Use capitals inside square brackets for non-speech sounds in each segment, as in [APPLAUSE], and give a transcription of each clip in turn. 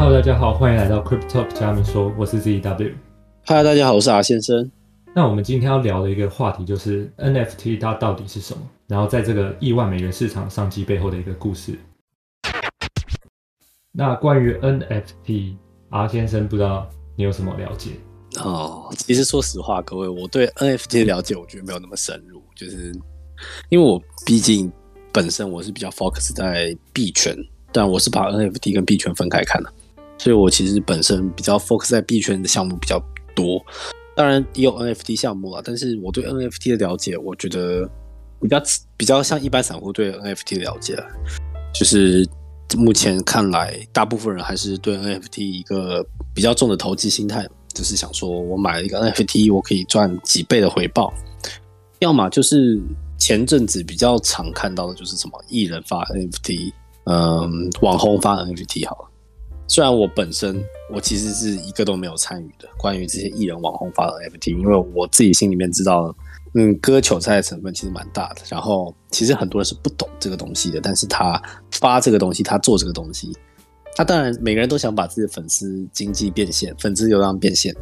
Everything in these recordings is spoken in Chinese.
Hello，大家好，欢迎来到 Crypto 加密说，我是 ZW。嗨，大家好，我是阿先生。那我们今天要聊的一个话题就是 NFT 它到底是什么？然后在这个亿万美元市场商机背后的一个故事。那关于 NFT，阿先生不知道你有什么了解？哦，其实说实话，各位，我对 NFT 的了解，我觉得没有那么深入，就是因为我毕竟本身我是比较 focus 在币圈，但我是把 NFT 跟币圈分开看的，所以我其实本身比较 focus 在币圈的项目比较多，当然也有 NFT 项目啊，但是我对 NFT 的了解，我觉得比较比较像一般散户对 NFT 的了解，就是目前看来，大部分人还是对 NFT 一个比较重的投机心态。就是想说，我买了一个 NFT，我可以赚几倍的回报。要么就是前阵子比较常看到的，就是什么艺人发 NFT，嗯，网红发 NFT。好了，虽然我本身我其实是一个都没有参与的，关于这些艺人网红发的 FT，因为我自己心里面知道，嗯，割韭菜的成分其实蛮大的。然后其实很多人是不懂这个东西的，但是他发这个东西，他做这个东西。他当然，每个人都想把自己的粉丝经济变现，粉丝流量变现。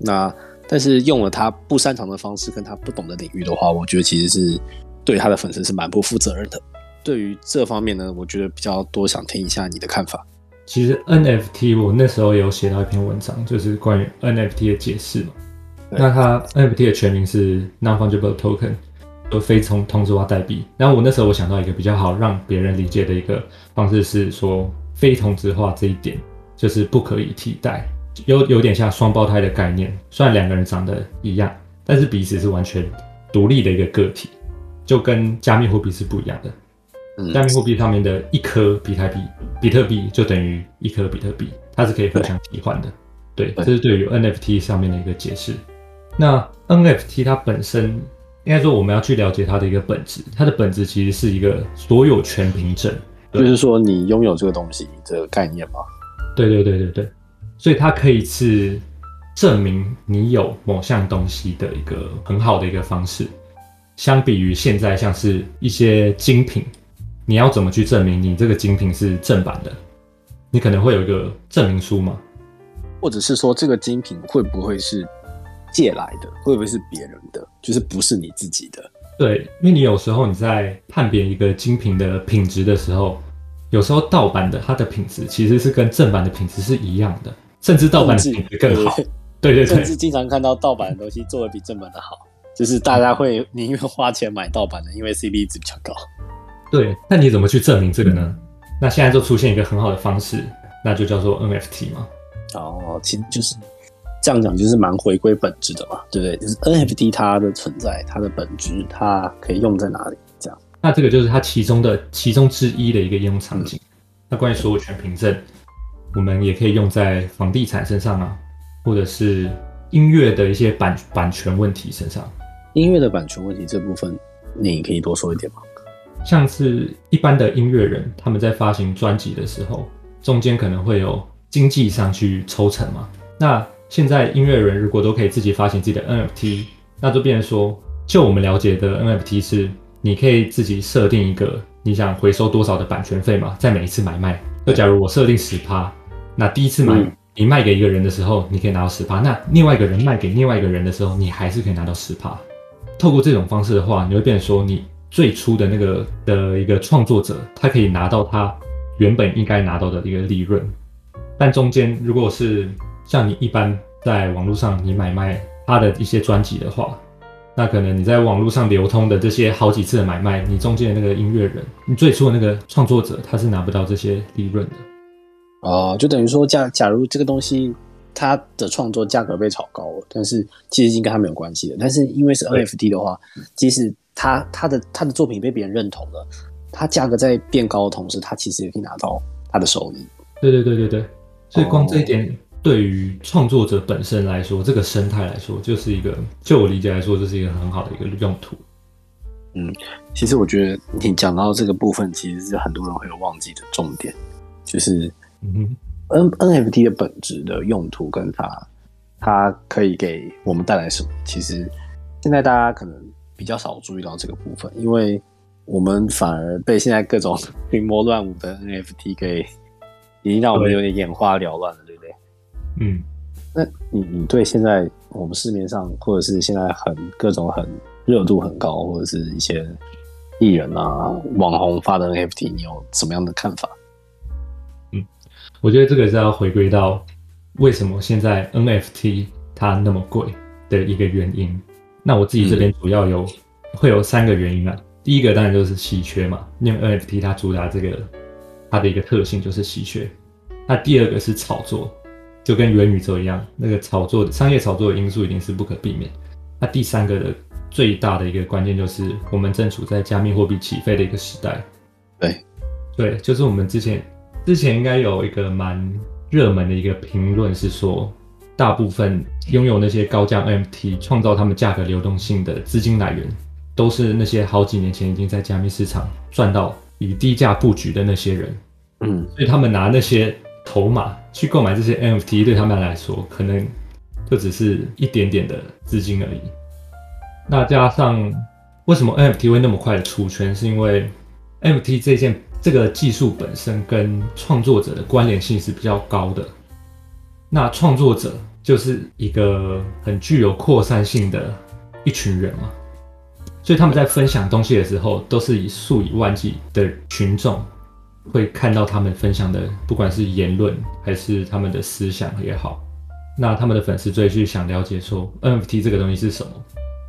那但是用了他不擅长的方式，跟他不懂的领域的话，我觉得其实是对他的粉丝是蛮不负责任的。对于这方面呢，我觉得比较多想听一下你的看法。其实 NFT 我那时候有写到一篇文章，就是关于 NFT 的解释嘛。那它 NFT 的全名是 Non-Fungible Token，就非从同质化代币。然后我那时候我想到一个比较好让别人理解的一个方式是说。非同质化这一点就是不可以替代，有有点像双胞胎的概念。虽然两个人长得一样，但是彼此是完全独立的一个个体，就跟加密货币是不一样的。加密货币上面的一颗比特币，比特币就等于一颗比特币，它是可以互相替换的。对，这是对于 NFT 上面的一个解释。那 NFT 它本身，应该说我们要去了解它的一个本质，它的本质其实是一个所有权凭证。就是说，你拥有这个东西这个概念吗？对对对对对，所以它可以是证明你有某项东西的一个很好的一个方式。相比于现在像是一些精品，你要怎么去证明你这个精品是正版的？你可能会有一个证明书吗？或者是说这个精品会不会是借来的？会不会是别人的？就是不是你自己的？对，因为你有时候你在判别一个精品的品质的时候，有时候盗版的它的品质其实是跟正版的品质是一样的，甚至盗版的品质更好。对对对，甚至经常看到盗版的东西做的比正版的好，就是大家会宁愿花钱买盗版的，因为 CP 值比较高。对，那你怎么去证明这个呢？那现在就出现一个很好的方式，那就叫做 NFT 嘛。哦，其实就是。这样讲就是蛮回归本质的嘛，对不对？就是 NFT 它的存在，它的本质，它可以用在哪里？这样，那这个就是它其中的其中之一的一个应用场景。那关于所有权凭证，我们也可以用在房地产身上啊，或者是音乐的一些版版权问题身上。音乐的版权问题这部分，你可以多说一点吗？像是一般的音乐人，他们在发行专辑的时候，中间可能会有经济上去抽成嘛？那现在音乐人如果都可以自己发行自己的 NFT，那就变成说，就我们了解的 NFT 是，你可以自己设定一个你想回收多少的版权费嘛，在每一次买卖。就假如我设定十趴，那第一次买你卖给一个人的时候，你可以拿到十趴，那另外一个人卖给另外一个人的时候，你还是可以拿到十趴。透过这种方式的话，你会变成说，你最初的那个的一个创作者，他可以拿到他原本应该拿到的一个利润，但中间如果是像你一般在网络上你买卖他的一些专辑的话，那可能你在网络上流通的这些好几次的买卖，你中间的那个音乐人，你最初的那个创作者，他是拿不到这些利润的。哦，就等于说，假假如这个东西它的创作价格被炒高了，但是其实已经跟他没有关系了。但是因为是 NFT 的话，即使他他的他的作品被别人认同了，他价格在变高的同时，他其实也可以拿到他的收益。对对对对对，所以光这一点。对于创作者本身来说，这个生态来说，就是一个，就我理解来说，这是一个很好的一个用途。嗯，其实我觉得你讲到这个部分，其实是很多人会有忘记的重点，就是嗯 N NFT 的本质的用途跟它，它可以给我们带来什么？其实现在大家可能比较少注意到这个部分，因为我们反而被现在各种 [LAUGHS] 群魔乱舞的 NFT 给。已经让我们有点眼花缭乱了，对不对？嗯，那你你对现在我们市面上或者是现在很各种很热度很高，或者是一些艺人啊、网红发的 NFT，你有什么样的看法？嗯我觉得这个是要回归到为什么现在 NFT 它那么贵的一个原因。那我自己这边主要有、会有三个原因啊。第一个当然就是稀缺嘛，因为 NFT 它主打这个它的一个特性就是稀缺。那第二个是炒作，就跟元宇宙一样，那个炒作商业炒作的因素一定是不可避免。那第三个的最大的一个关键就是我们正处在加密货币起飞的一个时代。对，对，就是我们之前之前应该有一个蛮热门的一个评论是说，大部分拥有那些高价 NFT 创造他们价格流动性的资金来源，都是那些好几年前已经在加密市场赚到以低价布局的那些人，嗯，所以他们拿那些筹码去购买这些 NFT，对他们来说可能就只是一点点的资金而已。那加上为什么 NFT 会那么快的出圈，是因为 NFT 这件这个技术本身跟创作者的关联性是比较高的。那创作者就是一个很具有扩散性的一群人嘛，所以他们在分享东西的时候，都是以数以万计的群众会看到他们分享的，不管是言论还是他们的思想也好，那他们的粉丝最去想了解说 NFT 这个东西是什么，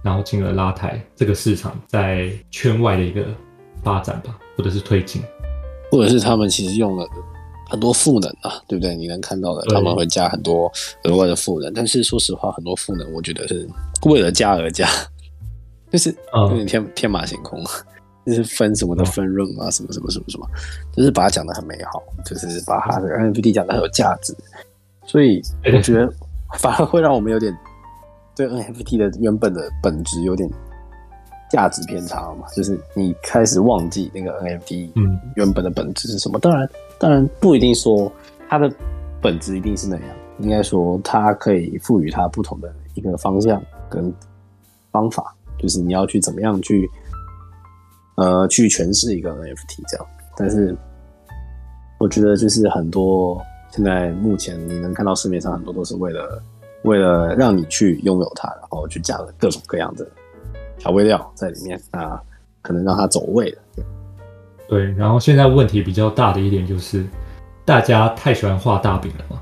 然后进而拉抬这个市场在圈外的一个发展吧，或者是推进。或者是他们其实用了很多赋能啊，对不对？你能看到的，他们会加很多额外的赋能，但是说实话，很多赋能我觉得是为了加而加，[LAUGHS] 就是有嗯。点天天马行空，就是分什么的分润啊，什么什么什么什么，就是把它讲的很美好，就是把它的 NFT 讲的很有价值，所以我觉得反而会让我们有点对 NFT 的原本的本质有点价值偏差嘛，就是你开始忘记那个 NFT 嗯。原本的本质是什么。当然，当然不一定说它的本质一定是那样，应该说它可以赋予它不同的一个方向跟方法，就是你要去怎么样去呃去诠释一个 NFT 这样。但是我觉得就是很多现在目前你能看到市面上很多都是为了为了让你去拥有它，然后去加了各种各样的调味料在里面，那可能让它走味了。对，然后现在问题比较大的一点就是，大家太喜欢画大饼了嘛，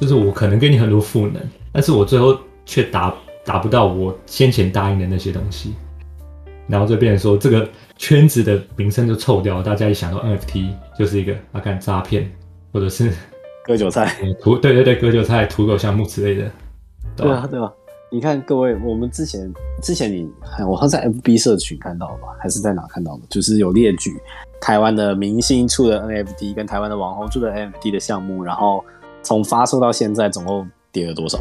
就是我可能给你很多赋能，但是我最后却达达不到我先前答应的那些东西，然后就变成说这个圈子的名声就臭掉了，大家一想到 NFT 就是一个啊干诈骗，或者是割韭菜。[LAUGHS] 呃土对对对割韭菜、土狗项目之类的，吧？对啊，对啊。你看各位，我们之前之前你我好像在 FB 社群看到的吧，还是在哪看到的？就是有列举台湾的明星出的 NFT 跟台湾的网红出的 NFT 的项目，然后从发售到现在总共跌了多少？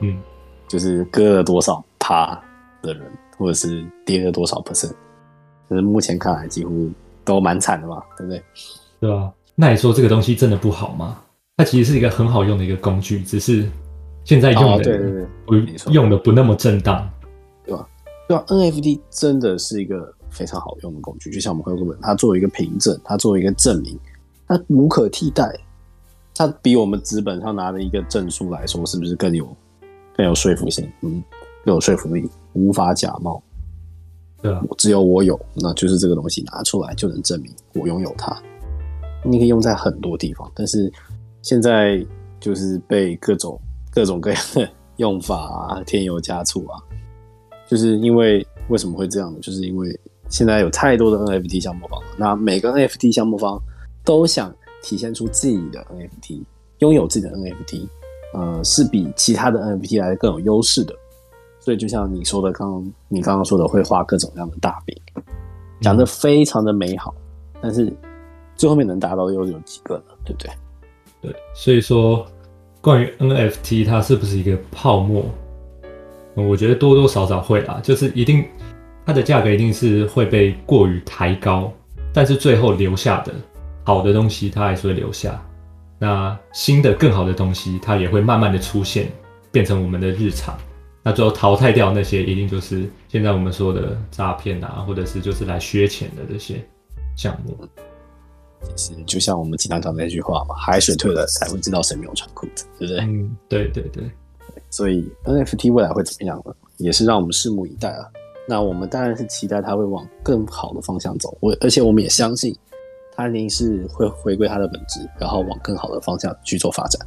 嗯，就是割了多少趴的人，或者是跌了多少 percent？就是目前看来几乎都蛮惨的嘛，对不对？对啊？那你说这个东西真的不好吗？它其实是一个很好用的一个工具，只是现在用哦，的对对对，用的不那么正当。对吧对吧？NFT 真的是一个非常好用的工具，就像我们会问，它作为一个凭证，它作为一个证明，它无可替代。它比我们纸本上拿的一个证书来说，是不是更有更有说服性？嗯，更有说服力，无法假冒。对啊，只有我有，那就是这个东西拿出来就能证明我拥有它。你可以用在很多地方，但是现在就是被各种各种各样的用法啊添油加醋啊，就是因为为什么会这样呢？就是因为现在有太多的 NFT 项目方了，那每个 NFT 项目方都想体现出自己的 NFT，拥有自己的 NFT，呃，是比其他的 NFT 来的更有优势的。所以就像你说的，刚你刚刚说的，会画各种各样的大饼，讲的非常的美好，但是最后面能达到又有几个呢？对不对？对，所以说关于 NFT 它是不是一个泡沫，我觉得多多少少会啦，就是一定它的价格一定是会被过于抬高，但是最后留下的好的东西它还是会留下，那新的更好的东西它也会慢慢的出现，变成我们的日常。那最后淘汰掉那些，一定就是现在我们说的诈骗啊，或者是就是来削钱的这些项目。其实就像我们经常讲的那句话嘛，海水退了才会知道谁没有穿裤子，对不对？嗯，对对对，所以 NFT 未来会怎么样呢？也是让我们拭目以待啊。那我们当然是期待它会往更好的方向走，我而且我们也相信它一定是会回归它的本质，然后往更好的方向去做发展。